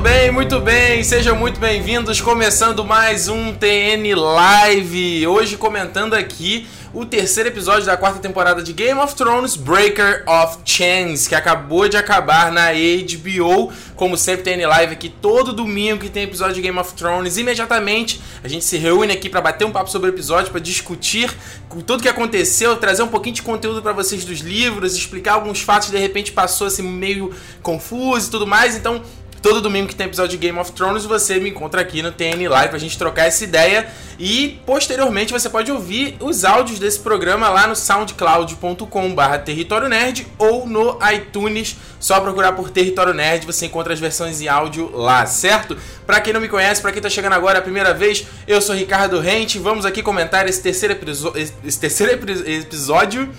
bem, muito bem, sejam muito bem-vindos. Começando mais um TN Live. Hoje comentando aqui o terceiro episódio da quarta temporada de Game of Thrones Breaker of Chains, que acabou de acabar na HBO. Como sempre, TN Live aqui todo domingo que tem episódio de Game of Thrones. Imediatamente a gente se reúne aqui para bater um papo sobre o episódio, para discutir tudo que aconteceu, trazer um pouquinho de conteúdo para vocês dos livros, explicar alguns fatos que de repente passou assim meio confuso e tudo mais. Então Todo domingo que tem episódio de Game of Thrones, você me encontra aqui no TN Live pra gente trocar essa ideia. E posteriormente você pode ouvir os áudios desse programa lá no soundcloud.com/barra Território Nerd ou no iTunes. Só procurar por Território Nerd, você encontra as versões em áudio lá, certo? Para quem não me conhece, para quem tá chegando agora a primeira vez, eu sou Ricardo Rente. Vamos aqui comentar esse terceiro, esse terceiro episódio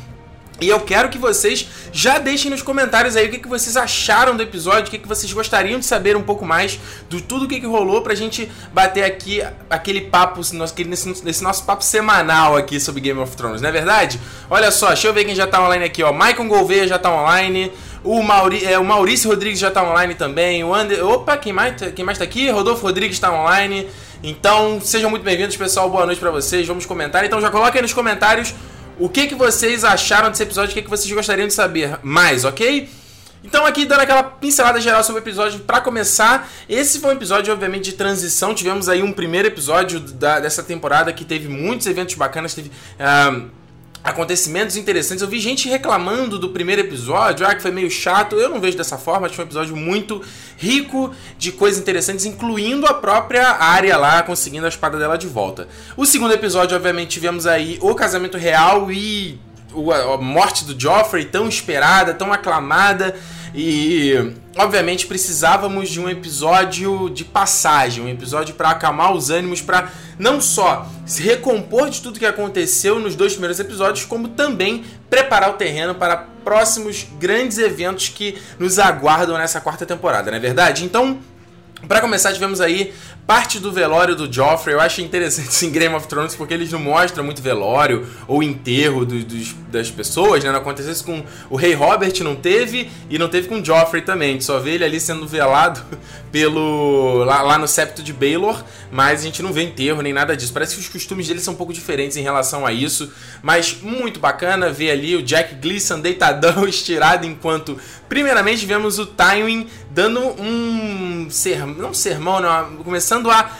e eu quero que vocês já deixem nos comentários aí o que, que vocês acharam do episódio, o que, que vocês gostariam de saber um pouco mais de tudo o que, que rolou pra gente bater aqui aquele papo, nesse, nesse nosso papo semanal aqui sobre Game of Thrones, não é verdade? Olha só, deixa eu ver quem já tá online aqui, ó. Michael Gouveia já tá online. O, Mauri, é, o Maurício Rodrigues já tá online também. O Ander, opa, quem mais, quem mais tá aqui? Rodolfo Rodrigues tá online. Então, sejam muito bem-vindos, pessoal. Boa noite para vocês. Vamos comentar. Então, já coloquem nos comentários o que, que vocês acharam desse episódio, o que, que vocês gostariam de saber mais, ok? Então aqui dando aquela pincelada geral sobre o episódio para começar, esse foi um episódio obviamente de transição, tivemos aí um primeiro episódio da, dessa temporada que teve muitos eventos bacanas, teve uh, acontecimentos interessantes. Eu vi gente reclamando do primeiro episódio, ah, que foi meio chato. Eu não vejo dessa forma, acho um episódio muito rico de coisas interessantes, incluindo a própria área lá conseguindo a espada dela de volta. O segundo episódio, obviamente, tivemos aí o casamento real e a morte do Joffrey, tão esperada, tão aclamada. E obviamente precisávamos de um episódio de passagem, um episódio para acalmar os ânimos, para não só se recompor de tudo que aconteceu nos dois primeiros episódios, como também preparar o terreno para próximos grandes eventos que nos aguardam nessa quarta temporada, não é verdade? Então, para começar, tivemos aí parte do velório do Joffrey. Eu acho interessante em Game of Thrones porque eles não mostram muito velório ou enterro do, dos, das pessoas, né? Não aconteceu isso com o rei Robert, não teve, e não teve com o Joffrey também. A gente só vê ele ali sendo velado pelo lá, lá no septo de Baelor, mas a gente não vê enterro nem nada disso. Parece que os costumes dele são um pouco diferentes em relação a isso, mas muito bacana ver ali o Jack Gleeson deitadão, estirado, enquanto primeiramente vemos o Tywin dando um sermão, não sermão, não, começando a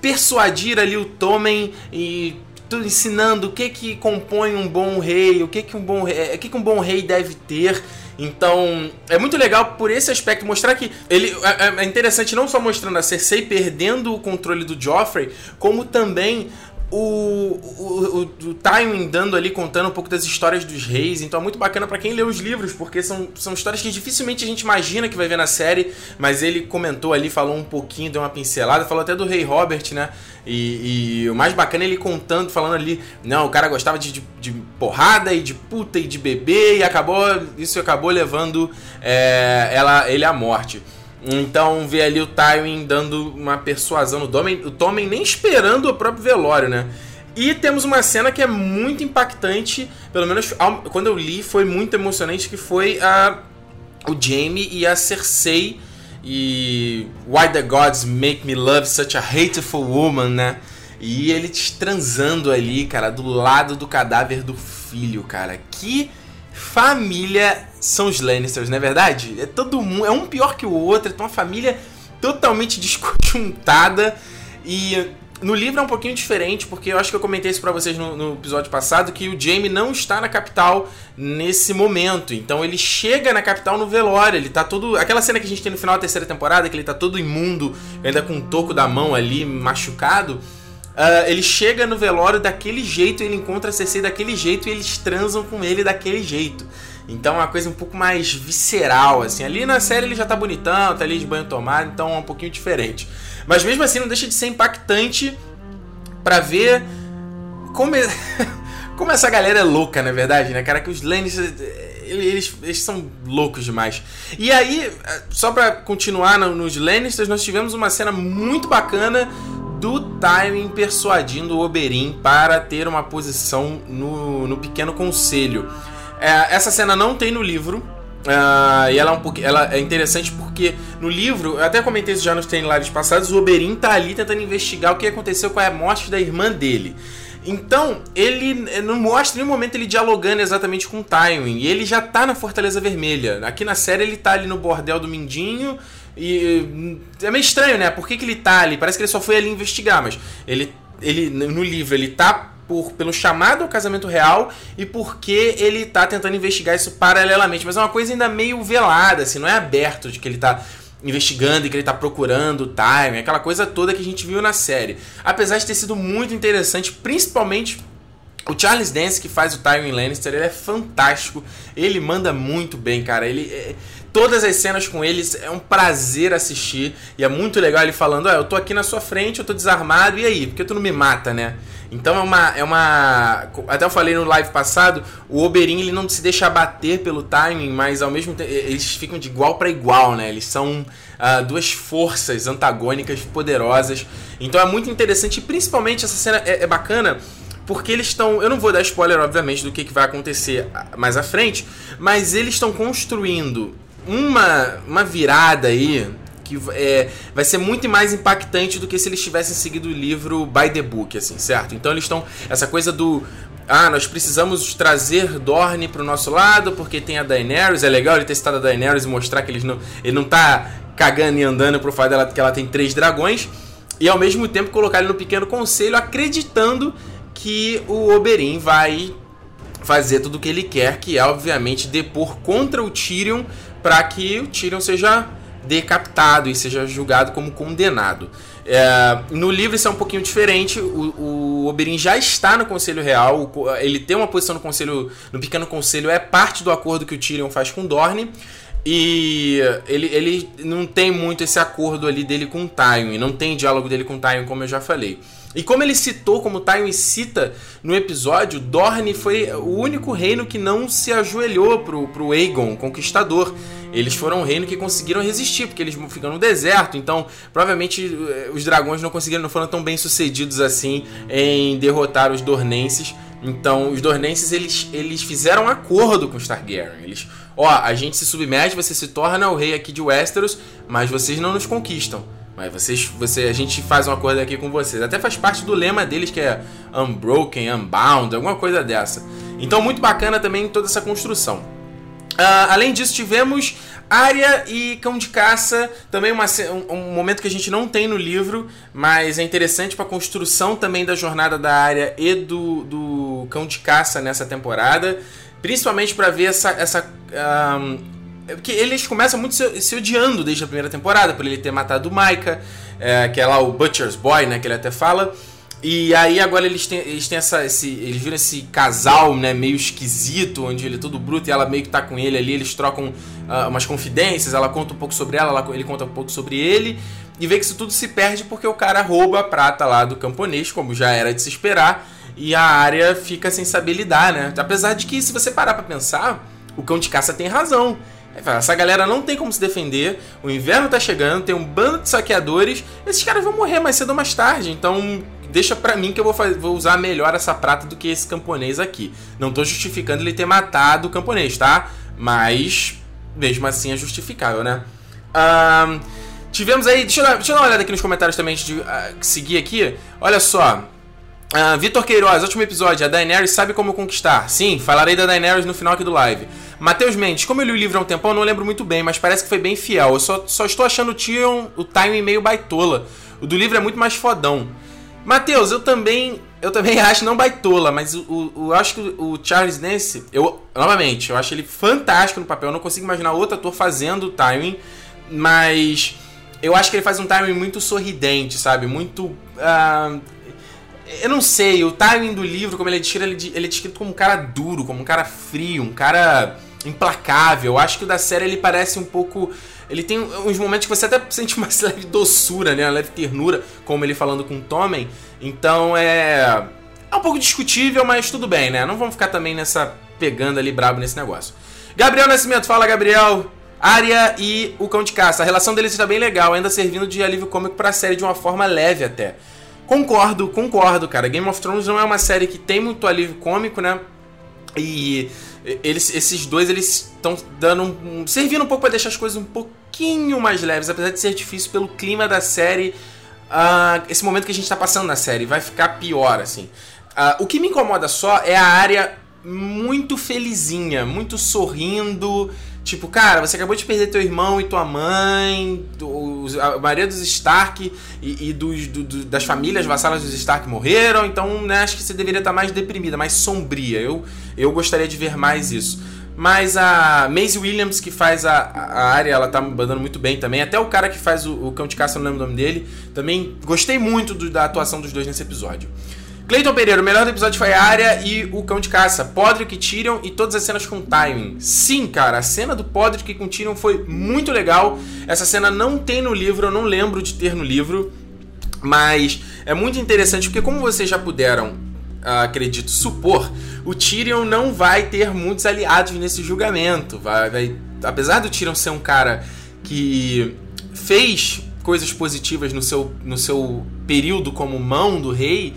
persuadir ali o Tommen e ensinando o que que compõe um bom rei, o que que um bom rei, o que que um bom rei deve ter. Então, é muito legal por esse aspecto mostrar que ele é, é, é interessante não só mostrando a Cersei perdendo o controle do Joffrey, como também o, o, o, timing dando ali, contando um pouco das histórias dos reis. Então é muito bacana para quem lê os livros, porque são, são histórias que dificilmente a gente imagina que vai ver na série. Mas ele comentou ali, falou um pouquinho, deu uma pincelada, falou até do rei Robert, né? E, e o mais bacana é ele contando, falando ali, não, o cara gostava de, de, de, porrada e de puta e de bebê, e acabou. Isso acabou levando é, ela, ele à morte. Então vê ali o Tywin dando uma persuasão no Tommen, o Tommen nem esperando o próprio velório, né? E temos uma cena que é muito impactante, pelo menos quando eu li foi muito emocionante, que foi a, o Jaime e a Cersei e Why the Gods Make Me Love Such a Hateful Woman, né? E eles transando ali, cara, do lado do cadáver do filho, cara. Que família são os Lannisters, não é verdade? É todo mundo, é um pior que o outro, é uma família totalmente desconjuntada e no livro é um pouquinho diferente, porque eu acho que eu comentei isso para vocês no, no, episódio passado, que o Jaime não está na capital nesse momento. Então ele chega na capital no velório, ele tá todo... Aquela cena que a gente tem no final da terceira temporada, que ele tá todo imundo, ainda com um toco da mão ali, machucado... Uh, ele chega no velório daquele jeito, ele encontra a Cersei daquele jeito e eles transam com ele daquele jeito. Então é uma coisa um pouco mais visceral, assim. Ali na série ele já tá bonitão, tá ali de banho tomado, então é um pouquinho diferente. Mas mesmo assim não deixa de ser impactante para ver como, é... como essa galera é louca, na verdade, né, cara? Que os Lannisters, eles, eles são loucos demais. E aí, só pra continuar nos Lannisters, nós tivemos uma cena muito bacana do Tywin persuadindo o Oberyn para ter uma posição no, no pequeno conselho. É, essa cena não tem no livro, Uh, e ela é, um ela é interessante porque no livro, eu até comentei isso já nos Train Lives passados, o Oberyn tá ali tentando investigar o que aconteceu com a morte da irmã dele. Então, ele não mostra em nenhum momento ele dialogando exatamente com o Tywin. E ele já tá na Fortaleza Vermelha. Aqui na série ele tá ali no bordel do Mindinho. E é meio estranho, né? Por que, que ele tá ali? Parece que ele só foi ali investigar, mas ele, ele no livro ele tá por, pelo chamado ao casamento real e porque ele tá tentando investigar isso paralelamente. Mas é uma coisa ainda meio velada, assim, não é aberto de que ele tá investigando e que ele tá procurando o time, aquela coisa toda que a gente viu na série. Apesar de ter sido muito interessante, principalmente o Charles Dance, que faz o Tywin Lannister, ele é fantástico. Ele manda muito bem, cara. Ele. É... Todas as cenas com eles é um prazer assistir. E é muito legal ele falando: Ah, eu tô aqui na sua frente, eu tô desarmado, e aí? Por que tu não me mata, né? Então é uma, é uma. Até eu falei no live passado, o Oberyn ele não se deixa abater pelo timing, mas ao mesmo tempo eles ficam de igual para igual, né? Eles são uh, duas forças antagônicas poderosas. Então é muito interessante, e principalmente essa cena é, é bacana porque eles estão. Eu não vou dar spoiler, obviamente, do que, que vai acontecer mais à frente, mas eles estão construindo uma, uma virada aí que é, vai ser muito mais impactante do que se eles tivessem seguido o livro by the book, assim, certo? Então eles estão. Essa coisa do. Ah, nós precisamos trazer Dorne pro nosso lado, porque tem a Daenerys. É legal ele ter citado a Daenerys e mostrar que eles não, ele não tá cagando e andando pro fato dela que ela tem três dragões. E ao mesmo tempo colocar ele no pequeno conselho, acreditando que o Oberyn vai fazer tudo o que ele quer, que é obviamente depor contra o Tyrion para que o Tyrion seja decapitado e seja julgado como condenado. É, no livro isso é um pouquinho diferente. O, o Oberyn já está no Conselho Real. Ele tem uma posição no Conselho, no Pequeno Conselho, é parte do acordo que o Tyrion faz com Dorne. E ele, ele não tem muito esse acordo ali dele com o Tywin, não tem diálogo dele com o Tywin, como eu já falei. E como ele citou, como Tywin cita no episódio, Dorne foi o único reino que não se ajoelhou pro, pro Aegon, conquistador. Eles foram um reino que conseguiram resistir, porque eles ficam no deserto, então provavelmente eh, os dragões não conseguiram, não foram tão bem sucedidos assim em derrotar os Dornenses. Então, os Dornenses, eles, eles fizeram um acordo com os Targaryen. Eles, ó, a gente se submete, você se torna o rei aqui de Westeros, mas vocês não nos conquistam. Mas vocês, você, a gente faz um acordo aqui com vocês. Até faz parte do lema deles que é Unbroken, Unbound, alguma coisa dessa. Então muito bacana também toda essa construção. Uh, além disso, tivemos Área e Cão de Caça, também uma, um, um, momento que a gente não tem no livro, mas é interessante para a construção também da jornada da Área e do, do Cão de Caça nessa temporada, principalmente para ver essa, essa um, é porque eles começam muito se, se, odiando desde a primeira temporada, por ele ter matado o Micah, é, que é lá o Butcher's Boy, né, que ele até fala. E aí agora eles têm, eles têm essa. Esse, eles viram esse casal, né, meio esquisito, onde ele é todo bruto e ela meio que tá com ele ali, eles trocam uh, umas confidências, ela conta um pouco sobre ela, ela, ele conta um pouco sobre ele, e vê que isso tudo se perde porque o cara rouba a prata lá do camponês, como já era de se esperar, e a área fica sem saber lidar, né? Apesar de que, se você parar pra pensar, o cão de caça tem razão. Essa galera não tem como se defender, o inverno tá chegando, tem um bando de saqueadores, esses caras vão morrer mais cedo ou mais tarde, então deixa pra mim que eu vou, fazer, vou usar melhor essa prata do que esse camponês aqui. Não tô justificando ele ter matado o camponês, tá? Mas, mesmo assim, é justificável, né? Um, tivemos aí, deixa eu, dar, deixa eu dar uma olhada aqui nos comentários também antes de uh, seguir aqui. Olha só, Uh, Vitor Queiroz, último episódio. A Daenerys sabe como conquistar. Sim, falarei da Daenerys no final aqui do live. Matheus Mendes, como eu li o livro há um tempão, não lembro muito bem, mas parece que foi bem fiel. Eu só, só estou achando o Tyrion, o timing meio baitola. O do livro é muito mais fodão. Matheus, eu também eu também acho, não baitola, mas eu acho que o Charles Dance, eu, novamente, eu acho ele fantástico no papel. Eu não consigo imaginar outro ator fazendo o timing, mas eu acho que ele faz um timing muito sorridente, sabe? Muito. Uh, eu não sei, o timing do livro, como ele é descrito, ele é descrito como um cara duro, como um cara frio, um cara implacável. Eu acho que o da série ele parece um pouco. Ele tem uns momentos que você até sente uma leve doçura, né? Uma leve ternura, como ele falando com o Tommen. Então é. É um pouco discutível, mas tudo bem, né? Não vamos ficar também nessa. pegando ali brabo nesse negócio. Gabriel Nascimento, fala Gabriel. Arya e o Cão de Caça. A relação deles está bem legal, ainda servindo de alívio cômico para a série de uma forma leve até. Concordo, concordo, cara. Game of Thrones não é uma série que tem muito alívio cômico, né? E eles, esses dois, eles estão dando um, servindo um pouco para deixar as coisas um pouquinho mais leves, apesar de ser difícil pelo clima da série. Uh, esse momento que a gente tá passando na série vai ficar pior, assim. Uh, o que me incomoda só é a área muito felizinha, muito sorrindo. Tipo, cara, você acabou de perder teu irmão e tua mãe, a maioria dos Stark e, e dos, do, do, das famílias vassalas dos Stark morreram, então né, acho que você deveria estar mais deprimida, mais sombria. Eu, eu gostaria de ver mais isso. Mas a Maisie Williams, que faz a, a área, ela tá mandando muito bem também. Até o cara que faz o, o Cão de Caça, não lembro o nome dele. Também gostei muito do, da atuação dos dois nesse episódio. Cleiton Pereira, o melhor do episódio foi a área e o cão de caça. Podrick, Tyrion e todas as cenas com timing. Sim, cara, a cena do Podrick com Tyrion foi muito legal. Essa cena não tem no livro, eu não lembro de ter no livro. Mas é muito interessante porque, como vocês já puderam, acredito, supor, o Tyrion não vai ter muitos aliados nesse julgamento. Vai, vai, apesar do Tyrion ser um cara que fez coisas positivas no seu, no seu período como mão do rei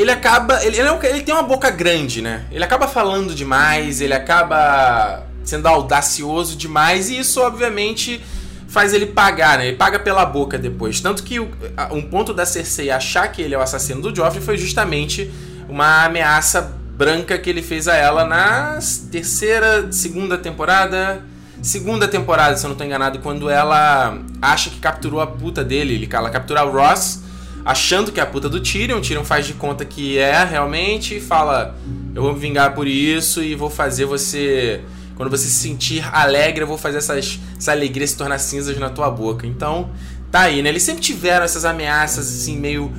ele acaba. Ele, ele, é um, ele, tem uma boca grande, né? Ele acaba falando demais, ele acaba sendo audacioso demais, e isso, obviamente, faz ele pagar, né? Ele paga pela boca depois. Tanto que um ponto da Cersei achar que ele é o assassino do Joffrey foi justamente uma ameaça branca que ele fez a ela na terceira, segunda temporada. Segunda temporada, se eu não tô enganado, quando ela acha que capturou a puta dele. Ela captura o Ross achando que é a puta do Tyrion. Tyrion faz de conta que é realmente e fala: Eu vou me vingar por isso e vou fazer você. Quando você se sentir alegre, eu vou fazer essas, essa alegria se tornar cinzas na tua boca. Então, tá aí, né? Eles sempre tiveram essas ameaças, assim, meio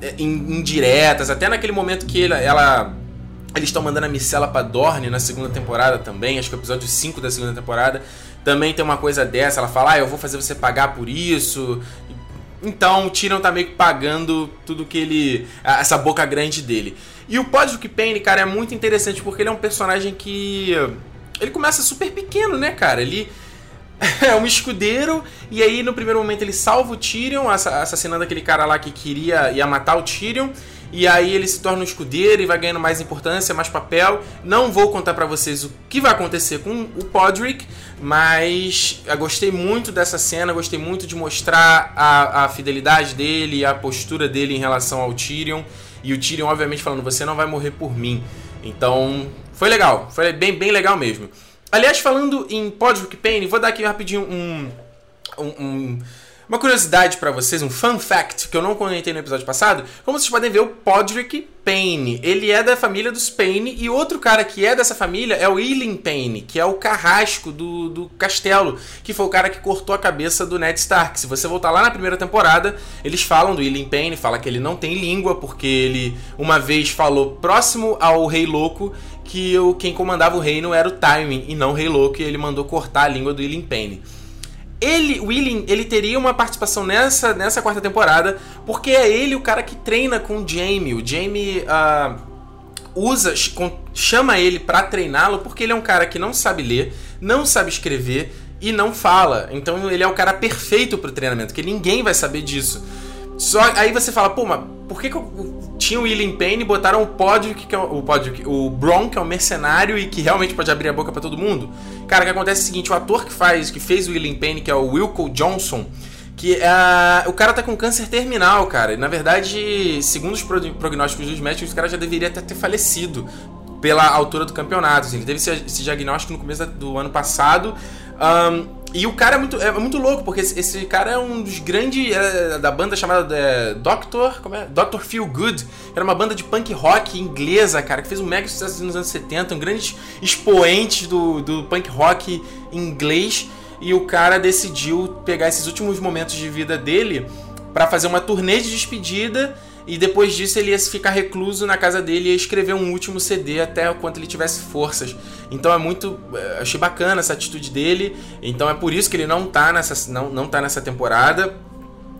é, indiretas. Até naquele momento que ele, ela. Eles estão mandando a Micela pra Dorne na segunda temporada também, acho que é o episódio 5 da segunda temporada. Também tem uma coisa dessa, ela fala, ah, eu vou fazer você pagar por isso. Então o Tyrion tá meio que pagando tudo que ele. essa boca grande dele. E o Podrick Payne, cara, é muito interessante porque ele é um personagem que. Ele começa super pequeno, né, cara? Ele é um escudeiro e aí no primeiro momento ele salva o Tyrion, assassinando aquele cara lá que queria ia matar o Tyrion. E aí ele se torna um escudeiro e vai ganhando mais importância, mais papel. Não vou contar para vocês o que vai acontecer com o Podrick, mas eu gostei muito dessa cena, gostei muito de mostrar a, a fidelidade dele, a postura dele em relação ao Tyrion. E o Tyrion, obviamente, falando: Você não vai morrer por mim. Então, foi legal, foi bem, bem legal mesmo. Aliás, falando em Podrick Payne, vou dar aqui rapidinho um, um, um uma curiosidade para vocês, um fun fact que eu não comentei no episódio passado, como vocês podem ver, o Podrick Payne, ele é da família dos Payne e outro cara que é dessa família é o Eileen Payne, que é o carrasco do, do castelo, que foi o cara que cortou a cabeça do Ned Stark. Se você voltar lá na primeira temporada, eles falam do Eileen Payne, fala que ele não tem língua porque ele uma vez falou próximo ao Rei Louco que o, quem comandava o reino era o Tywin e não o Rei Louco e ele mandou cortar a língua do Eileen Payne. Ele, Willing, ele teria uma participação nessa, nessa quarta temporada, porque é ele o cara que treina com o Jamie. O Jamie uh, usa, chama ele para treiná-lo porque ele é um cara que não sabe ler, não sabe escrever e não fala. Então ele é o cara perfeito pro treinamento, que ninguém vai saber disso. Só aí você fala, pô, mas por que, que eu, tinha o William Payne e botaram o pódio que é o pódio o Bron, que é um mercenário e que realmente pode abrir a boca para todo mundo? Cara, o que acontece é o seguinte, o ator que faz, que fez o William Payne, que é o Wilco Johnson, que uh, o cara tá com câncer terminal, cara. E, na verdade, segundo os prognósticos dos médicos, o cara já deveria até ter falecido pela altura do campeonato. Assim, ele teve esse, esse diagnóstico no começo do ano passado. Um, e o cara é muito, é muito louco, porque esse, esse cara é um dos grandes é, da banda chamada é, Doctor, como é? Doctor Feel Good, era uma banda de punk rock inglesa, cara, que fez um mega sucesso nos anos 70, um grande expoente do, do punk rock inglês. E o cara decidiu pegar esses últimos momentos de vida dele para fazer uma turnê de despedida e depois disso ele ia ficar recluso na casa dele e ia escrever um último CD até quanto ele tivesse forças. Então é muito. Eh, achei bacana essa atitude dele. Então é por isso que ele não tá nessa, não, não tá nessa temporada.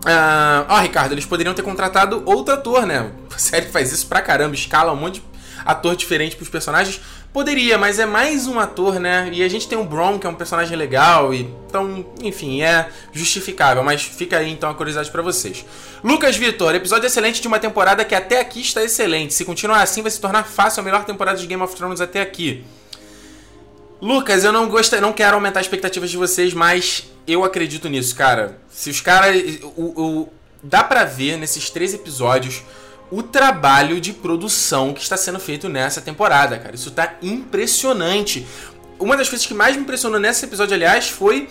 Ah, ó, Ricardo, eles poderiam ter contratado outro ator, né? A série faz isso pra caramba, escala um monte de ator diferente pros personagens. Poderia, mas é mais um ator, né? E a gente tem o Bron, que é um personagem legal, e então, enfim, é justificável. Mas fica aí então a curiosidade para vocês. Lucas Vitor, episódio excelente de uma temporada que até aqui está excelente. Se continuar assim, vai se tornar fácil a melhor temporada de Game of Thrones até aqui. Lucas, eu não gosto, não quero aumentar as expectativas de vocês, mas eu acredito nisso, cara. Se os caras. O, o, dá pra ver nesses três episódios o trabalho de produção que está sendo feito nessa temporada, cara. Isso tá impressionante. Uma das coisas que mais me impressionou nesse episódio, aliás, foi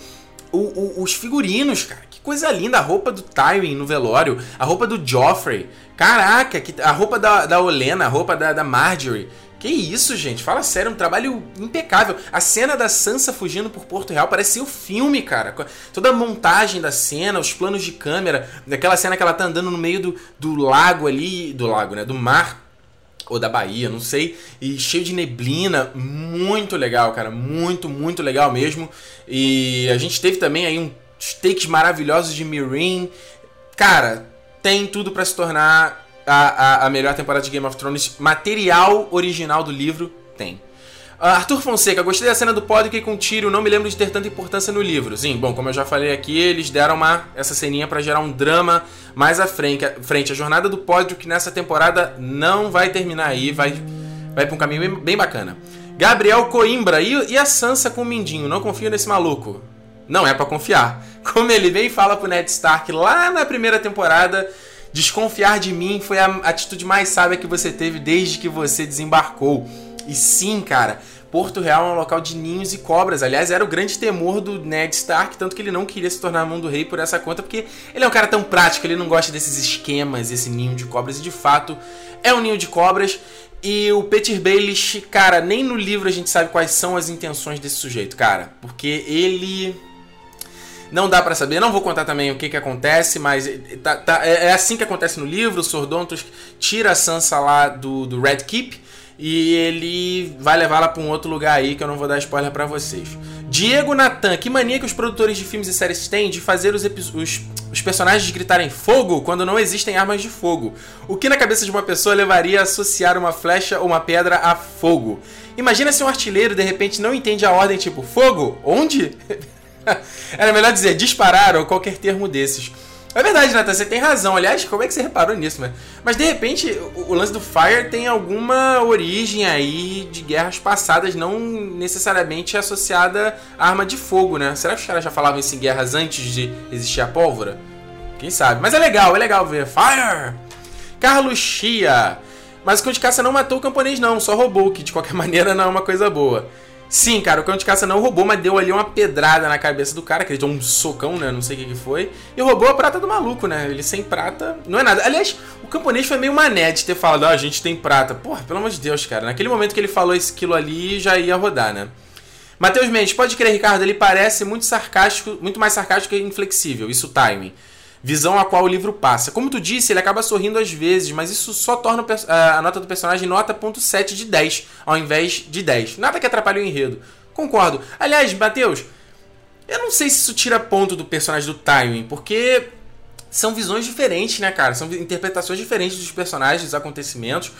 o, o, os figurinos, cara. Que coisa linda. A roupa do Tywin no velório, a roupa do Joffrey. Caraca, a roupa da, da Olena, a roupa da, da Marjorie. Que isso, gente? Fala sério, um trabalho impecável. A cena da Sansa fugindo por Porto Real parece o filme, cara. Toda a montagem da cena, os planos de câmera, daquela cena que ela tá andando no meio do, do lago ali, do lago, né? Do mar ou da Bahia, não sei, e cheio de neblina, muito legal, cara, muito, muito legal mesmo. E a gente teve também aí uns takes maravilhosos de Mirin. Cara, tem tudo para se tornar a, a, a, melhor temporada de Game of Thrones. Material original do livro tem. Uh, Arthur Fonseca, gostei da cena do Podrick com tiro, não me lembro de ter tanta importância no livro. Sim, bom, como eu já falei aqui, eles deram uma, essa ceninha para gerar um drama mais à frente. frente. A jornada do Podrick nessa temporada não vai terminar aí, vai, vai pra um caminho bem, bem bacana. Gabriel Coimbra, e, e, a Sansa com o Mindinho? Não confio nesse maluco. Não é para confiar. Como ele bem fala pro Ned Stark lá na primeira temporada, Desconfiar de mim foi a atitude mais sábia que você teve desde que você desembarcou. E sim, cara, Porto Real é um local de ninhos e cobras. Aliás, era o grande temor do Ned Stark, tanto que ele não queria se tornar mão do rei por essa conta, porque ele é um cara tão prático, ele não gosta desses esquemas, esse ninho de cobras, e de fato é um ninho de cobras. E o Peter Baelish, cara, nem no livro a gente sabe quais são as intenções desse sujeito, cara, porque ele não dá para saber, não vou contar também o que que acontece, mas tá, tá, é, é, assim que acontece no livro, o Sordontos tira a Sansa lá do, do Red Keep e ele vai levá-la para um outro lugar aí que eu não vou dar spoiler para vocês. Diego Natan, que mania que os produtores de filmes e séries têm de fazer os, os, os, personagens gritarem fogo quando não existem armas de fogo. O que na cabeça de uma pessoa levaria a associar uma flecha ou uma pedra a fogo? Imagina se um artilheiro de repente não entende a ordem tipo fogo? Onde? Era melhor dizer disparar ou qualquer termo desses. É verdade, Nathan, você tem razão. Aliás, como é que você reparou nisso, né? Mas de repente, o, o, lance do Fire tem alguma origem aí de guerras passadas, não necessariamente associada à arma de fogo, né? Será que os caras já falavam isso em guerras antes de existir a pólvora? Quem sabe? Mas é legal, é legal ver. Fire! Carlos Chia. Mas o cão de caça não matou o camponês, não, só roubou, que de qualquer maneira não é uma coisa boa. Sim, cara, o cão de caça não roubou, mas deu ali uma pedrada na cabeça do cara, que ele deu um socão, né? Não sei o que, que foi. E roubou a prata do maluco, né? Ele sem prata não é nada. Aliás, o camponês foi meio mané de ter falado, ah, a gente tem prata. Porra, pelo amor de Deus, cara. Naquele momento que ele falou esse quilo ali, já ia rodar, né? Matheus Mendes, pode crer, Ricardo, ele parece muito sarcástico, muito mais sarcástico e inflexível. Isso, timing visão a qual o livro passa. Como tu disse, ele acaba sorrindo às vezes, mas isso só torna a nota do personagem nota .7 de 10, ao invés de 10. Nada que atrapalhe o enredo. Concordo. Aliás, Matheus, eu não sei se isso tira ponto do personagem do Tywin, porque são visões diferentes, né, cara? São interpretações diferentes dos personagens, dos acontecimentos.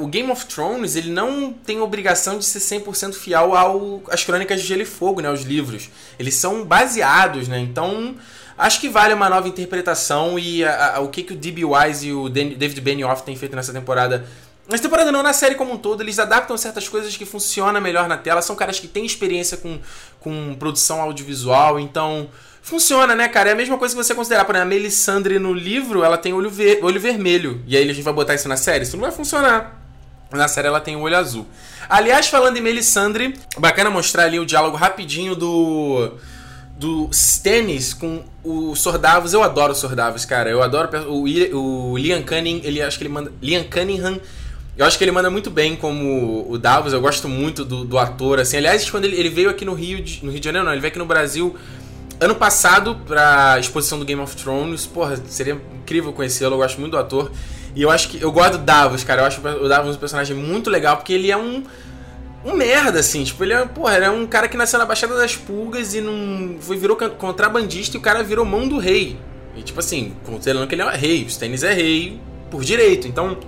O Game of Thrones, ele não tem obrigação de ser 100% fiel ao, às crônicas de Gelo e Fogo, né, os livros. Eles são baseados, né? Então, Acho que vale uma nova interpretação e a, a, o que, que o D.B. Wise e o David Benioff têm feito nessa temporada. Nessa temporada não, na série como um todo, eles adaptam certas coisas que funcionam melhor na tela. São caras que têm experiência com, com produção audiovisual, então funciona, né, cara? É a mesma coisa que você considerar, por exemplo, a Melisandre no livro, ela tem olho, ver, olho vermelho. E aí a gente vai botar isso na série? Isso não vai funcionar. Na série ela tem o olho azul. Aliás, falando em Melisandre, bacana mostrar ali o diálogo rapidinho do do Stannis com o Sordavos. Eu adoro o Sordavos, cara. Eu adoro o, o Liam Cunningham, ele acho que ele manda Liam Cunningham. Eu acho que ele manda muito bem como o Davos. Eu gosto muito do, do ator, assim. Aliás, quando ele, ele, veio aqui no Rio, de, no Rio de Janeiro, não, ele veio aqui no Brasil ano passado pra exposição do Game of Thrones. Porra, seria incrível conhecê-lo. Eu gosto muito do ator. E eu acho que eu gosto do Davos, cara. Eu acho o Davos um personagem muito legal porque ele é um um merda, assim. Tipo, ele é, porra, ele é um cara que nasceu na Baixada das Pulgas e não. Foi, virou contrabandista e o cara virou mão do rei. E tipo assim, considerando que ele é rei, o Stannis é rei por direito. Então.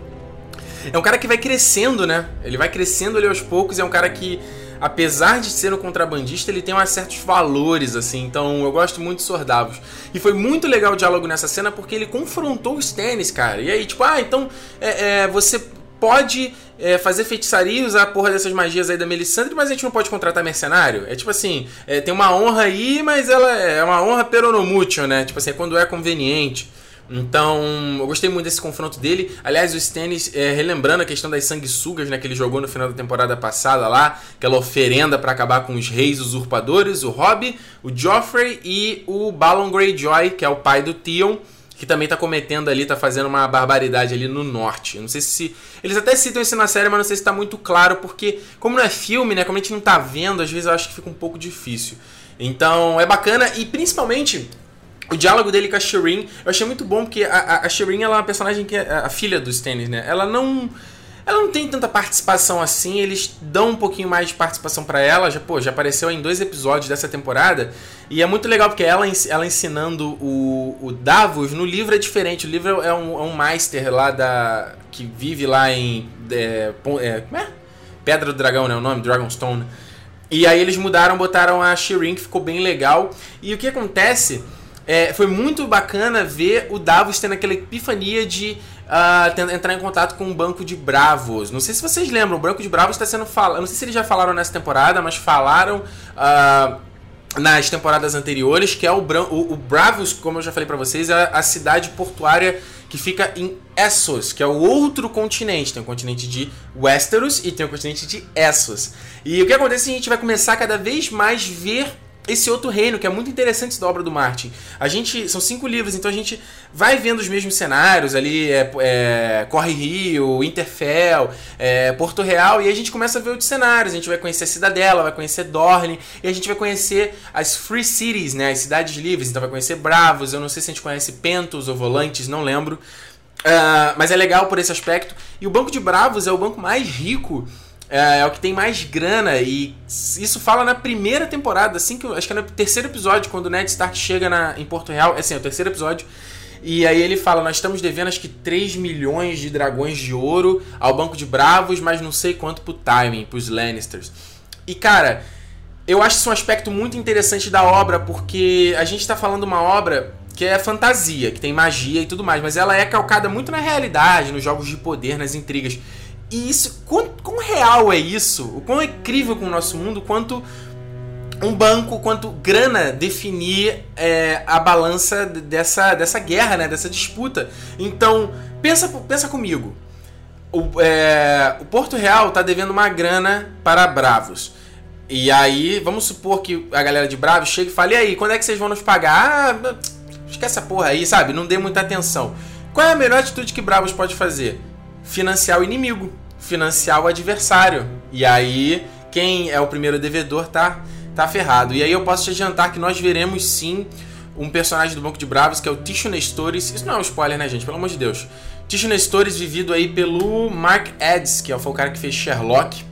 é um cara que vai crescendo, né? Ele vai crescendo ali aos poucos, é um cara que apesar de ser um contrabandista, ele tem uns certos valores, assim. Então eu gosto muito de Sordavos. E foi muito legal o diálogo nessa cena porque ele confrontou os tênis, cara. E aí, tipo, ah, então é, é, você pode é, fazer feitiçaria e usar a porra dessas magias aí da Melisandre, mas a gente não pode contratar mercenário? É tipo assim, é, tem uma honra aí, mas ela é uma honra peronomútil, né? Tipo assim, é quando é conveniente. Então, eu gostei muito desse confronto dele. Aliás, o Stannis, é, relembrando a questão das sanguessugas né, que ele jogou no final da temporada passada lá, aquela oferenda para acabar com os reis usurpadores, o Robb, o Joffrey e o Balon Greyjoy, que é o pai do Theon que também tá cometendo ali, tá fazendo uma barbaridade ali no norte. Não sei se. Eles até citam isso na série, mas não sei se tá muito claro, porque, como não é filme, né? Como a gente não tá vendo, às vezes eu acho que fica um pouco difícil. Então é bacana e principalmente. O diálogo dele com a Shireen, eu achei muito bom, porque a, a Shireen ela é uma personagem que é a filha do Stannis, né? Ela não ela não tem tanta participação assim, eles dão um pouquinho mais de participação para ela. Já, pô, já apareceu em dois episódios dessa temporada. E é muito legal porque ela, ela ensinando o, o Davos no livro é diferente. O livro é um, é um Meister lá da. que vive lá em. É, é, como é? Pedra do Dragão, né? O nome? Dragonstone. E aí eles mudaram, botaram a Shireen, que ficou bem legal. E o que acontece é, foi muito bacana ver o Davos tendo aquela epifania de uh, entrar em contato com um banco de bravos. Não sei se vocês lembram, o banco de bravos está sendo falado. Não sei se eles já falaram nessa temporada, mas falaram. Uh, nas temporadas anteriores, que é o, o, o Bravos, como eu já falei para vocês, é a cidade portuária que fica em Essos, que é o outro continente. Tem o continente de Westeros e tem o continente de Essos. E o que acontece é que a gente vai começar cada vez mais ver esse outro reino, que é muito interessante da obra do Martin. A gente. São cinco livros, então a gente vai vendo os mesmos cenários ali, é, é, Corre Rio, Interfell, é, Porto Real, e a gente começa a ver outros cenários. A gente vai conhecer a Cidadela, vai conhecer Dorne, e a gente vai conhecer as Free Cities, né? As cidades livres. Então vai conhecer Bravos, eu não sei se a gente conhece Pentos ou Volantes, não lembro. Uh, mas é legal por esse aspecto. E o Banco de Bravos é o banco mais rico é, é, o que tem mais grana e isso fala na primeira temporada, assim que acho que é no terceiro episódio quando o Ned Stark chega na, em Porto Real, é assim, é o terceiro episódio. E aí ele fala: "Nós estamos devendo acho que 3 milhões de dragões de ouro ao Banco de Bravos, mas não sei quanto pro timing, pros Lannisters". E cara, eu acho isso um aspecto muito interessante da obra, porque a gente está falando uma obra que é fantasia, que tem magia e tudo mais, mas ela é calcada muito na realidade, nos jogos de poder, nas intrigas. E isso, quão, quão real é isso? O quão incrível com o nosso mundo, quanto um banco, quanto grana definir é, a balança dessa, dessa guerra, né? Dessa disputa. Então, pensa, pensa comigo. O, é, o Porto Real tá devendo uma grana para Bravos. E aí, vamos supor que a galera de Bravos chega e fale, e aí, quando é que vocês vão nos pagar? Ah, esquece essa porra aí, sabe? Não dê muita atenção. Qual é a melhor atitude que Bravos pode fazer? Financiar o inimigo, financiar o adversário. E aí, quem é o primeiro devedor tá, tá ferrado. E aí eu posso te adiantar que nós veremos sim um personagem do Banco de Bravos, que é o Tisho Nestores. Isso não é um spoiler, né, gente? Pelo amor de Deus. Tisho Nestores, vivido aí pelo Mark Eds, que é o cara que fez Sherlock.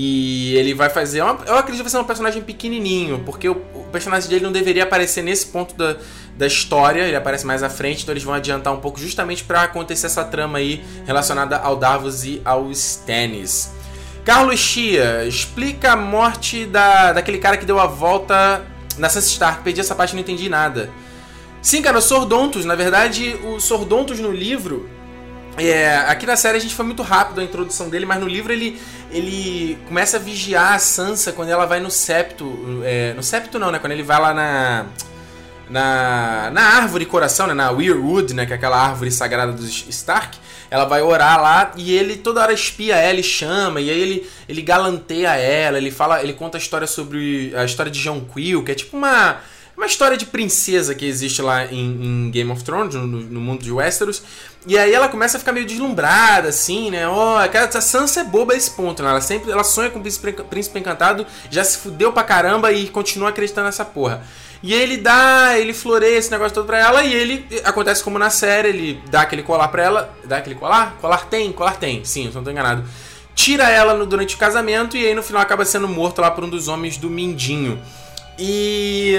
E ele vai fazer. Uma, eu acredito que vai ser um personagem pequenininho, porque o, o, personagem dele não deveria aparecer nesse ponto da, da história, ele aparece mais à frente, então eles vão adiantar um pouco justamente para acontecer essa trama aí relacionada ao Davos e ao Stannis. Carlos Chia, explica a morte da, daquele cara que deu a volta na Sansa Stark. Perdi essa parte, não entendi nada. Sim, cara, o Sordontos. Na verdade, o Sordontos no livro é, aqui na série a gente foi muito rápido a introdução dele, mas no livro ele, ele começa a vigiar a Sansa quando ela vai no septo. É, no septo não, né? Quando ele vai lá na. Na, na árvore coração, né? Na Weirwood, né? Que é aquela árvore sagrada dos Stark. Ela vai orar lá e ele toda hora espia ela e chama. E aí ele, ele galanteia ela, ele fala, ele conta a história sobre. a história de Jonquil, que é tipo uma uma história de princesa que existe lá em, em Game of Thrones, no, no, mundo de Westeros. E aí ela começa a ficar meio deslumbrada, assim, né? Ó, oh, a Sansa é boba a esse ponto, né? Ela sempre ela sonha com o príncipe, príncipe encantado, já se fudeu pra caramba e continua acreditando nessa porra. E ele dá, ele floreia esse negócio todo pra ela e ele, acontece como na série, ele dá aquele colar pra ela. Dá aquele colar? Colar tem, colar tem, sim, se não tô enganado. Tira ela no, durante o casamento e aí no final acaba sendo morto lá por um dos homens do Mindinho. E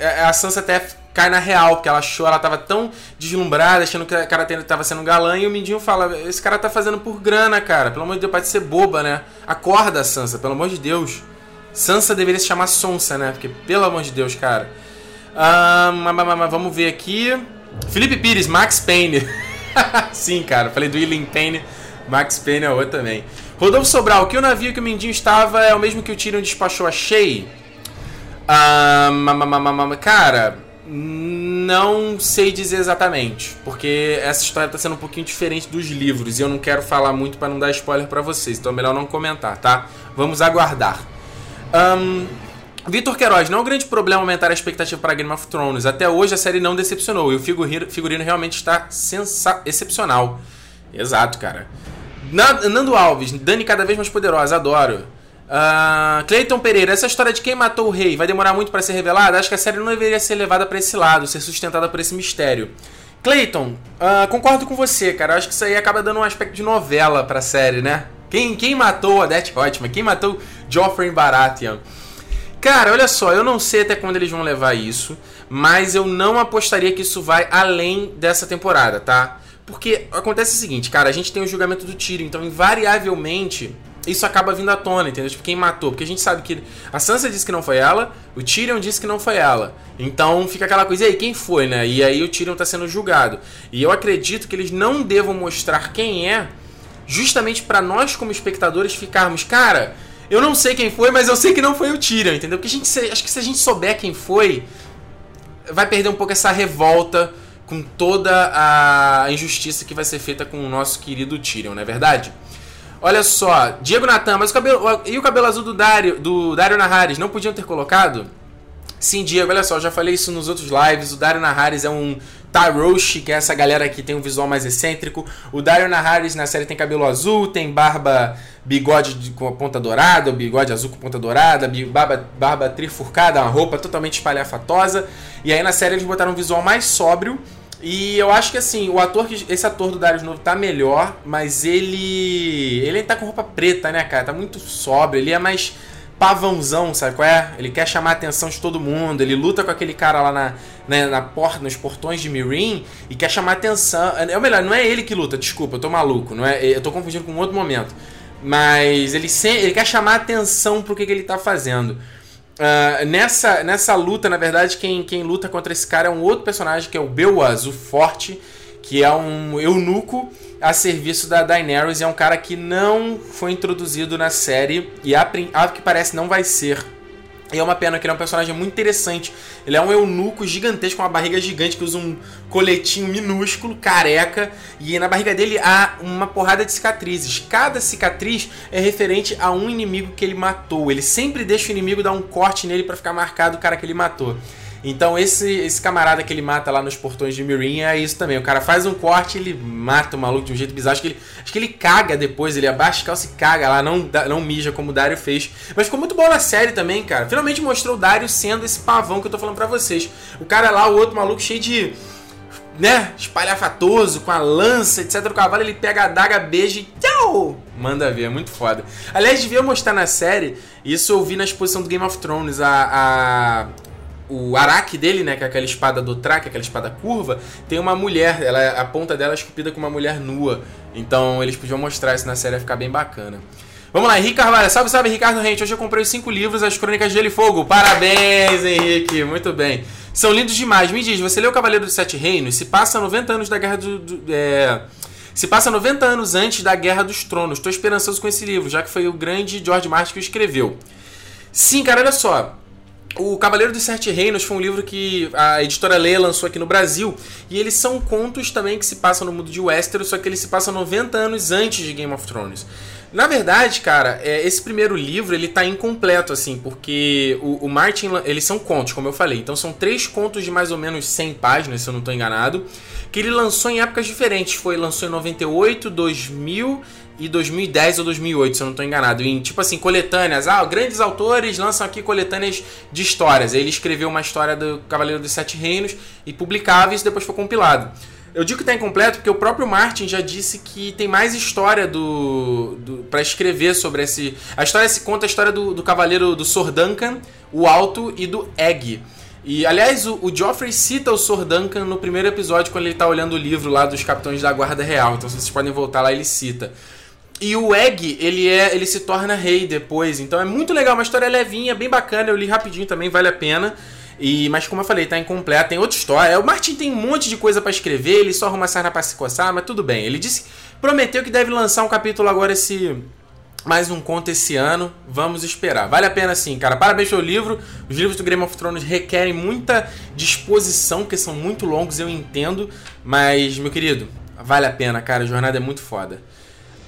a Sansa até cai na real, porque ela achou, ela tava tão deslumbrada, achando que o cara tava sendo galã, e o Mindinho fala, esse cara tá fazendo por grana, cara, pelo amor de Deus, pode ser boba, né? Acorda, Sansa, pelo amor de Deus. Sansa deveria se chamar Sonsa, né? Porque, pelo amor de Deus, cara. Um, vamos ver aqui. Felipe Pires, Max Payne. Sim, cara, falei do William Payne. Max Payne é outro também. Rodolfo Sobral, que o navio que o Mindinho estava é o mesmo que o Tyrion despachou a Shay? Um, cara, não sei dizer exatamente, porque essa história está sendo um pouquinho diferente dos livros e eu não quero falar muito para não dar spoiler para vocês, então é melhor não comentar, tá? Vamos aguardar. Um, Vitor Queiroz, não é um grande problema aumentar a expectativa para Game of Thrones. Até hoje a série não decepcionou e o figurino, realmente está excepcional. Exato, cara. Nando Alves, Dani cada vez mais poderosa, adoro. Uh, Cleiton Pereira, essa história de quem matou o rei vai demorar muito para ser revelada? Acho que a série não deveria ser levada para esse lado, ser sustentada por esse mistério. Cleiton, uh, concordo com você, cara. Acho que isso aí acaba dando um aspecto de novela pra série, né? Quem, quem matou Odette Hotman? Quem matou Joffrey Baratheon? Cara, olha só, eu não sei até quando eles vão levar isso, mas eu não apostaria que isso vai além dessa temporada, tá? Porque acontece o seguinte, cara, a gente tem o julgamento do tiro, então invariavelmente isso acaba vindo à tona, entendeu? Tipo, quem matou. Porque a gente sabe que a Sansa disse que não foi ela, o Tyrion disse que não foi ela. Então fica aquela coisa, e aí, quem foi, né? E aí o Tyrion tá sendo julgado. E eu acredito que eles não devam mostrar quem é, justamente para nós, como espectadores, ficarmos, cara, eu não sei quem foi, mas eu sei que não foi o Tyrion, entendeu? Porque a gente, acho que se a gente souber quem foi, vai perder um pouco essa revolta com toda a injustiça que vai ser feita com o nosso querido Tyrion, não é verdade? Olha só, Diego Natan, mas o cabelo. E o cabelo azul do Dario, do Dario Naharis, não podiam ter colocado? Sim, Diego, olha só, já falei isso nos outros lives. O Dario Naharis é um Taroshi, que é essa galera que tem um visual mais excêntrico. O Dario Naharis na série tem cabelo azul, tem barba, bigode de, com a ponta dourada, bigode azul com ponta dourada, barba, barba trifurcada, uma roupa totalmente espalhafatosa. E aí na série eles botaram um visual mais sóbrio e eu acho que assim, o ator que. Esse ator do Darius Novo tá melhor, mas ele. Ele tá com roupa preta, né, cara? Tá muito sóbrio. Ele é mais pavãozão, sabe qual é? Ele quer chamar a atenção de todo mundo. Ele luta com aquele cara lá na, né, na porta, nos portões de Mirin e quer chamar a atenção. É o melhor, não é ele que luta, desculpa, eu tô maluco, não é? Eu tô confundindo com um outro momento. Mas ele, se, ele quer chamar a atenção pro que, que ele tá fazendo. Uh, nessa, nessa luta, na verdade, quem, quem luta contra esse cara é um outro personagem que é o Beowulf, o Forte, que é um eunuco a serviço da Daenerys. É um cara que não foi introduzido na série e, a, a que parece, não vai ser e é uma pena que ele é um personagem muito interessante. Ele é um eunuco gigantesco com uma barriga gigante que usa um coletinho minúsculo, careca, e na barriga dele há uma porrada de cicatrizes. Cada cicatriz é referente a um inimigo que ele matou. Ele sempre deixa o inimigo dar um corte nele para ficar marcado o cara que ele matou. Então esse, esse camarada que ele mata lá nos portões de Mirin é isso também. O cara faz um corte ele mata o maluco de um jeito bizarro. Acho que ele, acho que ele caga depois, ele abaixa a calça e caga lá, não, não mija como o Dario fez. Mas ficou muito bom na série também, cara. Finalmente mostrou o Dario sendo esse pavão que eu tô falando pra vocês. O cara lá, o outro maluco cheio de né, espalhafatoso, com a lança, etc. O cavalo ele pega a adaga, beija e tchau! Manda ver, é muito foda. Aliás, devia mostrar na série, isso eu vi na exposição do Game of Thrones, a, o araque dele, né, que é aquela espada do traque, aquela espada curva, tem uma mulher, ela, a ponta dela é esculpida com uma mulher nua. Então eles podiam mostrar isso na série, ia ficar bem bacana. Vamos lá, Henrique Carvalho. Salve, salve, Ricardo Rente. Hoje eu comprei os cinco livros, As Crônicas de Gelo e Fogo. Parabéns, Henrique. Muito bem. São lindos demais. Me diz, você leu Cavaleiro dos Sete Reinos? Se passa 90 anos da Guerra do... do é... Se passa 90 anos antes da Guerra dos Tronos. Estou esperançoso com esse livro, já que foi o grande George Martin que o escreveu. Sim, cara, olha só. O Cavaleiro dos Sete Reinos foi um livro que a editora Leia lançou aqui no Brasil. E eles são contos também que se passam no mundo de Westeros, só que eles se passam 90 anos antes de Game of Thrones. Na verdade, cara, é, esse primeiro livro ele tá incompleto, assim, porque o, o, Martin. Eles são contos, como eu falei. Então são três contos de mais ou menos 100 páginas, se eu não estou enganado. Que ele lançou em épocas diferentes. Foi lançou em 98, 2000 e 2010 ou 2008, se eu não estou enganado. Em tipo assim, coletâneas. Ah, grandes autores lançam aqui coletâneas de histórias. Ele escreveu uma história do Cavaleiro dos Sete Reinos e publicava e isso depois foi compilado. Eu digo que está incompleto porque o próprio Martin já disse que tem mais história do, do para escrever sobre esse. A história se conta a história do, do cavaleiro do Sor Duncan, o Alto e do Egg. E, aliás, o, o Joffrey cita o Sor Duncan no primeiro episódio, quando ele tá olhando o livro lá dos Capitães da Guarda Real. Então, vocês podem voltar lá, ele cita. E o Egg, ele é, ele se torna rei depois. Então é muito legal, uma história levinha, bem bacana. Eu li rapidinho também, vale a pena. E, mas como eu falei, tá incompleto, tem outra história. O Martin tem um monte de coisa para escrever, ele só arruma sarna pra se coçar, mas tudo bem. Ele disse, prometeu que deve lançar um capítulo agora esse mais um conto esse ano. Vamos esperar. Vale a pena sim, cara. Parabéns pelo livro. Os livros do Game of Thrones requerem muita disposição, porque são muito longos, eu entendo. Mas, meu querido, vale a pena, cara. A jornada é muito foda.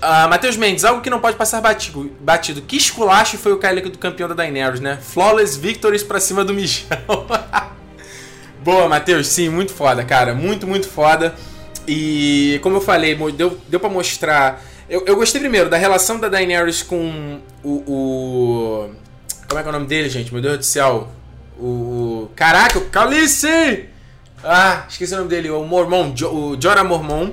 Uh, Matheus Mendes, algo que não pode passar batido. batido. Que esculacho foi o Kylie do campeão da Daenerys, né? Flawless victories pra cima do Michel. Boa, Matheus. Sim, muito foda, cara. Muito, muito foda. E como eu falei, deu, deu pra mostrar eu, eu gostei primeiro da relação da Daenerys com o, o. Como é que é o nome dele, gente? Meu Deus do céu. O. Caraca, o Calice! Ah, esqueci o nome dele, o Mormon, o Jorah Mormon.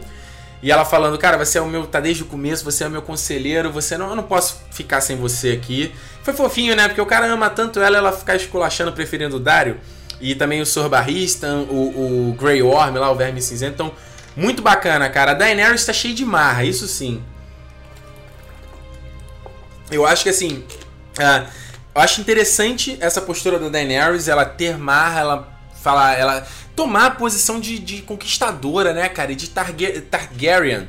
E ela falando, cara, você é o meu. tá desde o começo, você é o meu conselheiro, você não. Eu não posso ficar sem você aqui. Foi fofinho, né? Porque o cara ama tanto ela, ela ficar esculachando, preferindo o Dario. E também o Sor Barristan, o, o Grey Worm lá, o Verme Cinzento. Então, muito bacana, cara. A Daenerys tá cheia de marra, isso sim. Eu acho que assim. Uh, eu acho interessante essa postura da Daenerys, ela ter marra, ela falar, ela tomar a posição de, de conquistadora, né, cara? E de Targa Targaryen.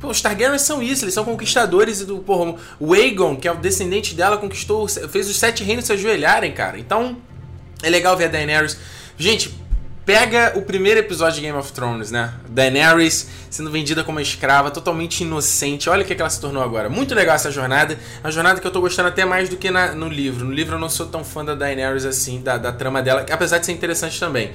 Pô, os Targaryens são isso, eles são conquistadores do. Porra, o Aegon, que é o descendente dela, conquistou. fez os sete reinos se ajoelharem, cara. Então, é legal ver a Daenerys. Gente, pega o primeiro episódio de Game of Thrones, né? Daenerys sendo vendida como escrava, totalmente inocente. Olha o que, ela se tornou agora. Muito legal essa jornada. A jornada que eu tô gostando até mais do que na, no livro. No livro eu não sou tão fã da Daenerys assim, da, da trama dela, apesar de ser interessante também.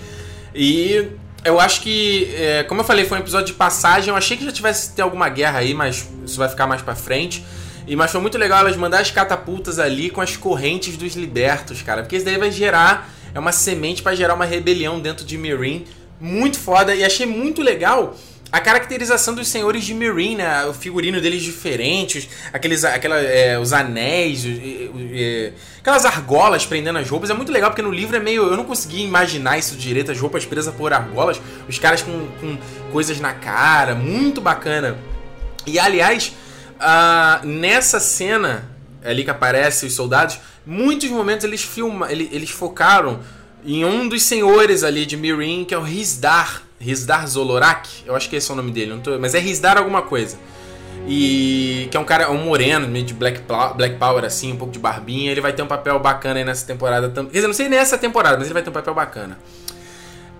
E eu acho que, é, como eu falei, foi um episódio de passagem. Eu achei que já tivesse ter alguma guerra aí, mas isso vai ficar mais pra frente. E, mas foi muito legal elas mandar as catapultas ali com as correntes dos libertos, cara. Porque isso daí vai gerar é uma semente para gerar uma rebelião dentro de Meereen. Muito foda e achei muito legal a caracterização dos senhores de Meereen, né? O figurino deles diferentes, aqueles, aquela, é, os anéis, é, aquelas argolas prendendo as roupas. É muito legal porque no livro é meio. Eu não consegui imaginar isso direito, as roupas presas por argolas, os caras com, com coisas na cara, muito bacana. E aliás, uh, nessa cena ali que aparece os soldados, muitos momentos eles filmam, eles, focaram em um dos senhores ali de Mirin, que é o Rizdar, Rizdar Zolorak, eu acho que esse é o nome dele, tô, mas é Rizdar alguma coisa. E que é um cara, um moreno, meio de Black, Black Power, assim, um pouco de barbinha. Ele vai ter um papel bacana aí nessa temporada também. Quer dizer, não sei nessa temporada, mas ele vai ter um papel bacana.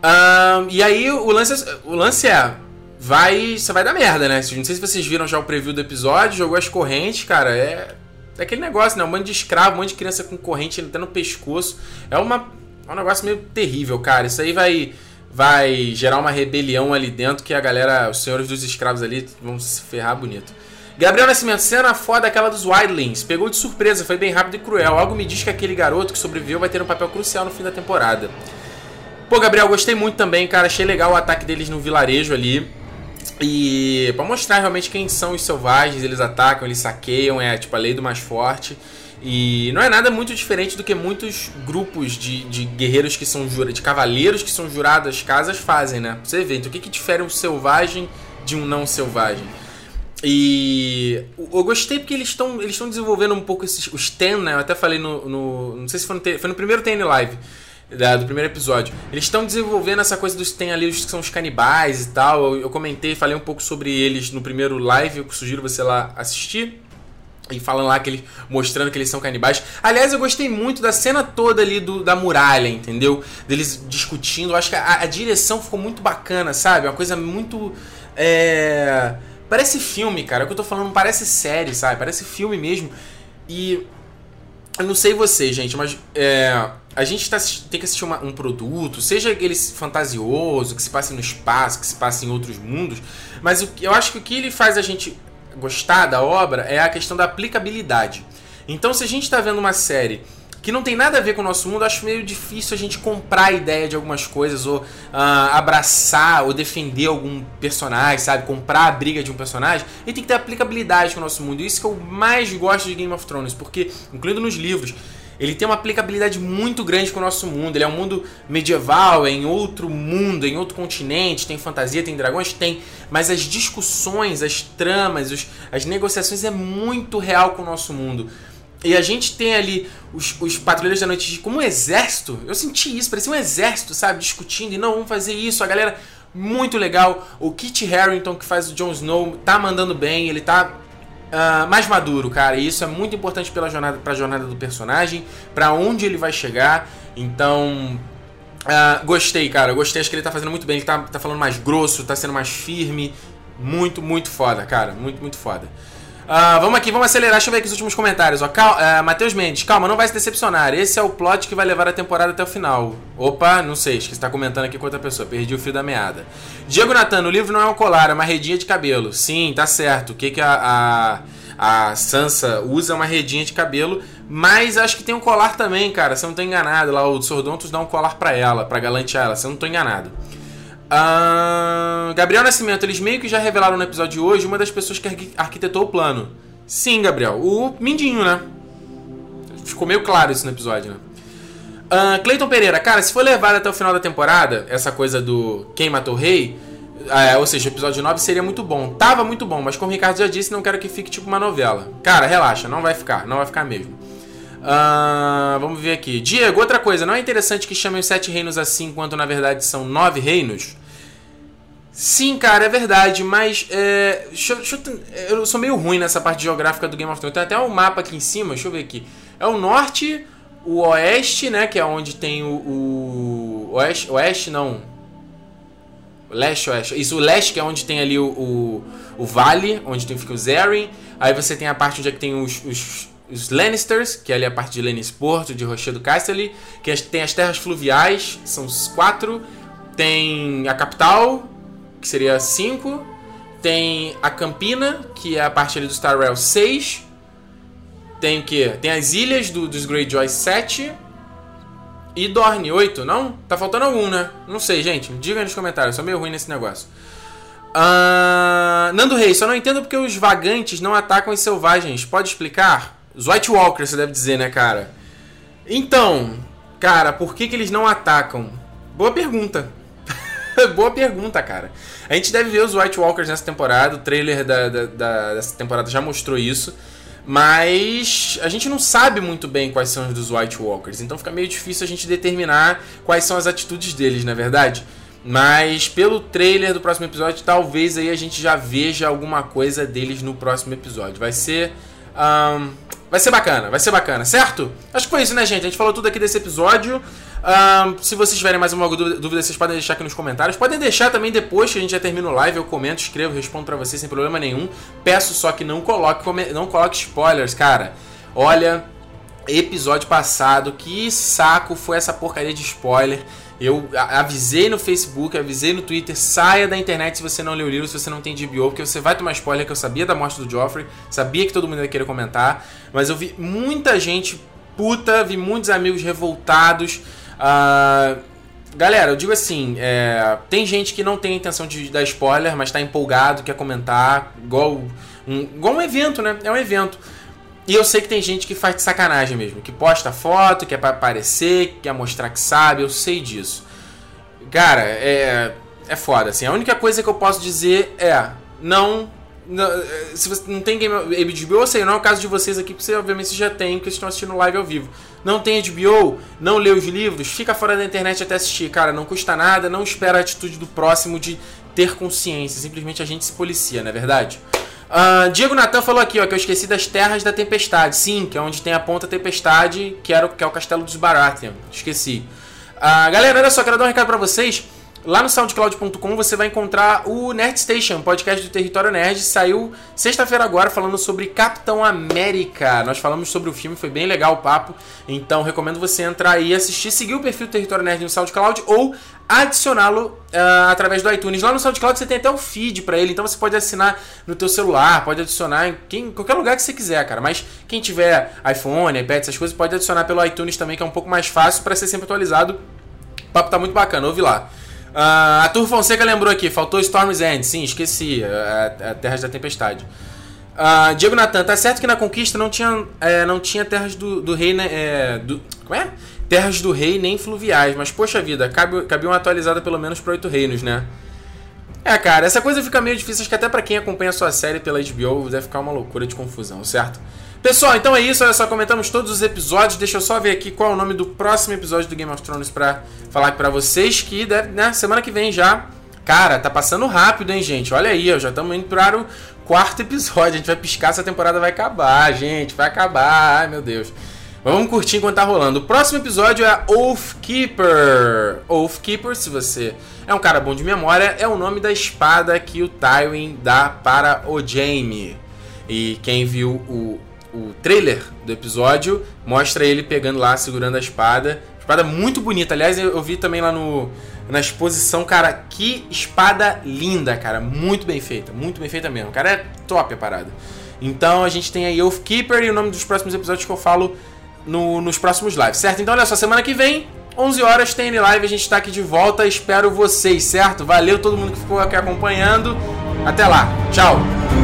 Um, e aí o lance, o lance é. Vai. Você vai dar merda, né? Não sei se vocês viram já o preview do episódio, jogou as correntes, cara. É. É aquele negócio, né? Um monte de escravo, um monte de criança com corrente até no pescoço. É, uma, é um negócio meio terrível, cara. Isso aí vai, vai gerar uma rebelião ali dentro que a galera, os senhores dos escravos ali, vão se ferrar bonito. Gabriel Nascimento, cena foda aquela dos Wildlings. Pegou de surpresa, foi bem rápido e cruel. Algo me diz que aquele garoto que sobreviveu vai ter um papel crucial no fim da temporada. Pô, Gabriel, gostei muito também, cara. Achei legal o ataque deles no vilarejo ali. E para mostrar realmente quem são os selvagens, eles atacam, eles saqueiam, é tipo a lei do mais forte. E não é nada muito diferente do que muitos grupos de, de guerreiros que são jurados, de cavaleiros que são jurados às casas fazem, né? Você vê, então o que, que difere um selvagem de um não selvagem? E eu gostei porque eles estão eles desenvolvendo um pouco esses, os Ten, né? Eu até falei no, no. Não sei se foi no, foi no primeiro Ten Live da, do primeiro episódio. Eles estão desenvolvendo essa coisa dos tem ali os que são os canibais e tal. Eu, eu comentei, falei um pouco sobre eles no primeiro live, eu sugiro você lá assistir. E falando lá que eles, mostrando que eles são canibais. Aliás, eu gostei muito da cena toda ali do, da muralha, entendeu? Deles discutindo. Eu acho que a, a direção ficou muito bacana, sabe? Uma coisa muito. É... Parece filme, cara. É o que eu tô falando, parece série, sabe? Parece filme mesmo. E. Eu não sei você, gente, mas. É a gente tá, tem que assistir uma, um produto, seja ele fantasioso, que se passe no espaço, que se passe em outros mundos, mas o, eu acho que o que ele faz a gente gostar da obra é a questão da aplicabilidade. Então, se a gente está vendo uma série que não tem nada a ver com o nosso mundo, acho meio difícil a gente comprar a ideia de algumas coisas, ou uh, abraçar, ou defender algum personagem, sabe? Comprar a briga de um personagem. E tem que ter aplicabilidade com o nosso mundo. E isso que eu mais gosto de Game of Thrones, porque, incluindo nos livros, ele tem uma aplicabilidade muito grande com o nosso mundo. Ele é um mundo medieval, é em outro mundo, é em outro continente, tem fantasia, tem dragões, tem. Mas as discussões, as tramas, os, as negociações é muito real com o nosso mundo. E a gente tem ali os, os patrulheiros da noite como um exército. Eu senti isso, parecia um exército, sabe? Discutindo e não, vamos fazer isso. A galera, muito legal. O Kit Harington, que faz o Jon Snow, tá mandando bem. Ele tá uh, mais maduro, cara. E isso é muito importante pela jornada, pra jornada do personagem, para onde ele vai chegar. Então, uh, gostei, cara. Gostei, acho que ele tá fazendo muito bem. Ele tá, tá falando mais grosso, tá sendo mais firme. Muito, muito foda, cara. Muito, muito foda. Uh, vamos aqui, vamos acelerar. Deixa eu ver aqui os últimos comentários. Uh, Matheus Mendes, calma, não vai se decepcionar. Esse é o plot que vai levar a temporada até o final. Opa, não sei, acho que você tá comentando aqui com outra pessoa. Perdi o fio da meada. Diego Natano, o livro não é um colar, é uma redinha de cabelo. Sim, tá certo. O que, que a, a, a Sansa usa é uma redinha de cabelo. Mas acho que tem um colar também, cara. Se eu não tô enganado. Lá o Sordontos dá um colar pra ela, pra galantear ela. Se eu não tô enganado. Uh, Gabriel Nascimento, eles meio que já revelaram no episódio de hoje uma das pessoas que arquitetou o plano. Sim, Gabriel. O Mindinho, né? Ficou meio claro isso no episódio, né? Uh, Cleiton Pereira, cara, se for levado até o final da temporada, essa coisa do quem matou o rei, uh, ou seja, o episódio 9 seria muito bom. Tava muito bom, mas como o Ricardo já disse, não quero que fique tipo uma novela. Cara, relaxa, não vai ficar, não vai ficar mesmo. Uh, vamos ver aqui. Diego, outra coisa, não é interessante que chamem os sete reinos assim, quando na verdade são nove reinos? Sim, cara, é verdade, mas é, deixa, deixa eu, sou meio ruim nessa parte geográfica do Game of Thrones. Tem até um mapa aqui em cima, deixa eu ver aqui. É o norte, o oeste, né, que é onde tem o, o oeste, oeste não, leste, oeste. Isso, o leste que é onde tem ali o, o, o vale, onde tem, fica o Zerrin. Aí você tem a parte onde é que tem os, os os Lannisters, que é ali a parte de Lannisport, de Rochedo Casterly, que tem as terras fluviais, são os quatro. Tem a capital, que seria cinco. Tem a Campina, que é a parte ali do Star Rail 6. Tem o que? Tem as ilhas do, dos Greyjoy 7. E Dorne 8, não? Tá faltando algum, né? Não sei, gente. Diga nos comentários, sou meio ruim nesse negócio. Uh, Nando Reis, só não entendo porque os vagantes não atacam os selvagens. Pode explicar? Os White Walkers, você deve dizer, né, cara? Então, cara, por que, que eles não atacam? Boa pergunta. Boa pergunta, cara. A gente deve ver os White Walkers nessa temporada. O trailer da, da, da, dessa temporada já mostrou isso. Mas a gente não sabe muito bem quais são os dos White Walkers. Então fica meio difícil a gente determinar quais são as atitudes deles, na é verdade. Mas pelo trailer do próximo episódio, talvez aí a gente já veja alguma coisa deles no próximo episódio. Vai ser. Um, Vai ser bacana, vai ser bacana, certo? Acho que foi isso, né, gente? A gente falou tudo aqui desse episódio. Se vocês tiverem mais alguma dúvida, vocês podem deixar aqui nos comentários. Podem deixar também depois que a gente já termina o live. Eu comento, escrevo, respondo para vocês sem problema nenhum. Peço só que não coloque, não coloque spoilers, cara. Olha, episódio passado, que saco foi essa porcaria de spoiler. Eu avisei no Facebook, avisei no Twitter, saia da internet se você não leu o livro, se você não tem DBO, porque você vai tomar spoiler que eu sabia da morte do Joffrey, sabia que todo mundo ia querer comentar, mas eu vi muita gente puta, vi muitos amigos revoltados. Uh, galera, eu digo assim, é, tem gente que não tem intenção de dar spoiler, mas tá empolgado, quer comentar, igual um, igual um evento, né? É um evento. E eu sei que tem gente que faz de sacanagem mesmo, que posta foto, quer aparecer, quer mostrar que sabe, eu sei disso. Cara, é, é foda, assim. A única coisa que eu posso dizer é, não, não se você não tem Game HBO, eu sei, não é o caso de vocês aqui, porque você obviamente já tem, porque estão assistindo live ao vivo. Não tem HBO, não lê os livros, fica fora da internet até assistir, cara, não custa nada, não espera a atitude do próximo de ter consciência, simplesmente a gente se policia, não é verdade? Uh, Diego Natan falou aqui, ó, que eu esqueci das Terras da Tempestade. Sim, que é onde tem a Ponta Tempestade, que, era, que é o castelo dos Baratheon. Esqueci. Uh, galera, olha só, quero dar um recado pra vocês. Lá no soundcloud.com você vai encontrar o Nerd Station, podcast do Território Nerd. Saiu sexta-feira agora falando sobre Capitão América. Nós falamos sobre o filme, foi bem legal o papo. Então recomendo você entrar aí e assistir, seguir o perfil do Território Nerd no SoundCloud ou adicioná-lo uh, através do iTunes. Lá no SoundCloud você tem até o feed para ele, então você pode assinar no teu celular, pode adicionar em quem, qualquer lugar que você quiser, cara. Mas quem tiver iPhone, iPad, essas coisas, pode adicionar pelo iTunes também, que é um pouco mais fácil para ser sempre atualizado. O papo tá muito bacana, ouve lá. Uh, a Tur Fonseca lembrou aqui, faltou Storm's End. Sim, esqueci. A, a Terras da Tempestade. Uh, Diego Natan, tá certo que na conquista não tinha, é, não tinha terras do, do rei, né? É, do, como é? Terras do rei nem fluviais, mas poxa vida, cabe, uma atualizada pelo menos para oito reinos, né? É, cara, essa coisa fica meio difícil, acho que até para quem acompanha a sua série pela HBO deve ficar uma loucura de confusão, certo? Pessoal, então é isso, olha só, comentamos todos os episódios, deixa eu só ver aqui qual é o nome do próximo episódio do Game of Thrones pra falar pra vocês, que deve, né, semana que vem já. Cara, tá passando rápido, hein, gente? Olha aí, ó, já estamos indo para o quarto episódio, a gente vai piscar, essa temporada vai acabar, gente, vai acabar, ai meu Deus. Vamos curtir enquanto tá rolando. O próximo episódio é Oathkeeper. Oathkeeper, se você é um cara bom de memória, é o nome da espada que o Tywin dá para o Jaime. E quem viu o, o trailer do episódio mostra ele pegando lá, segurando a espada. Espada muito bonita. Aliás, eu vi também lá no, na exposição, cara, que espada linda, cara. Muito bem feita, muito bem feita mesmo. Cara, é top a parada. Então a gente tem aí Oathkeeper e o nome dos próximos episódios que eu falo no, nos próximos lives, certo? Então olha só, semana que vem, 11 horas, tem live, a gente tá aqui de volta. Espero vocês, certo? Valeu todo mundo que ficou aqui acompanhando. Até lá, tchau!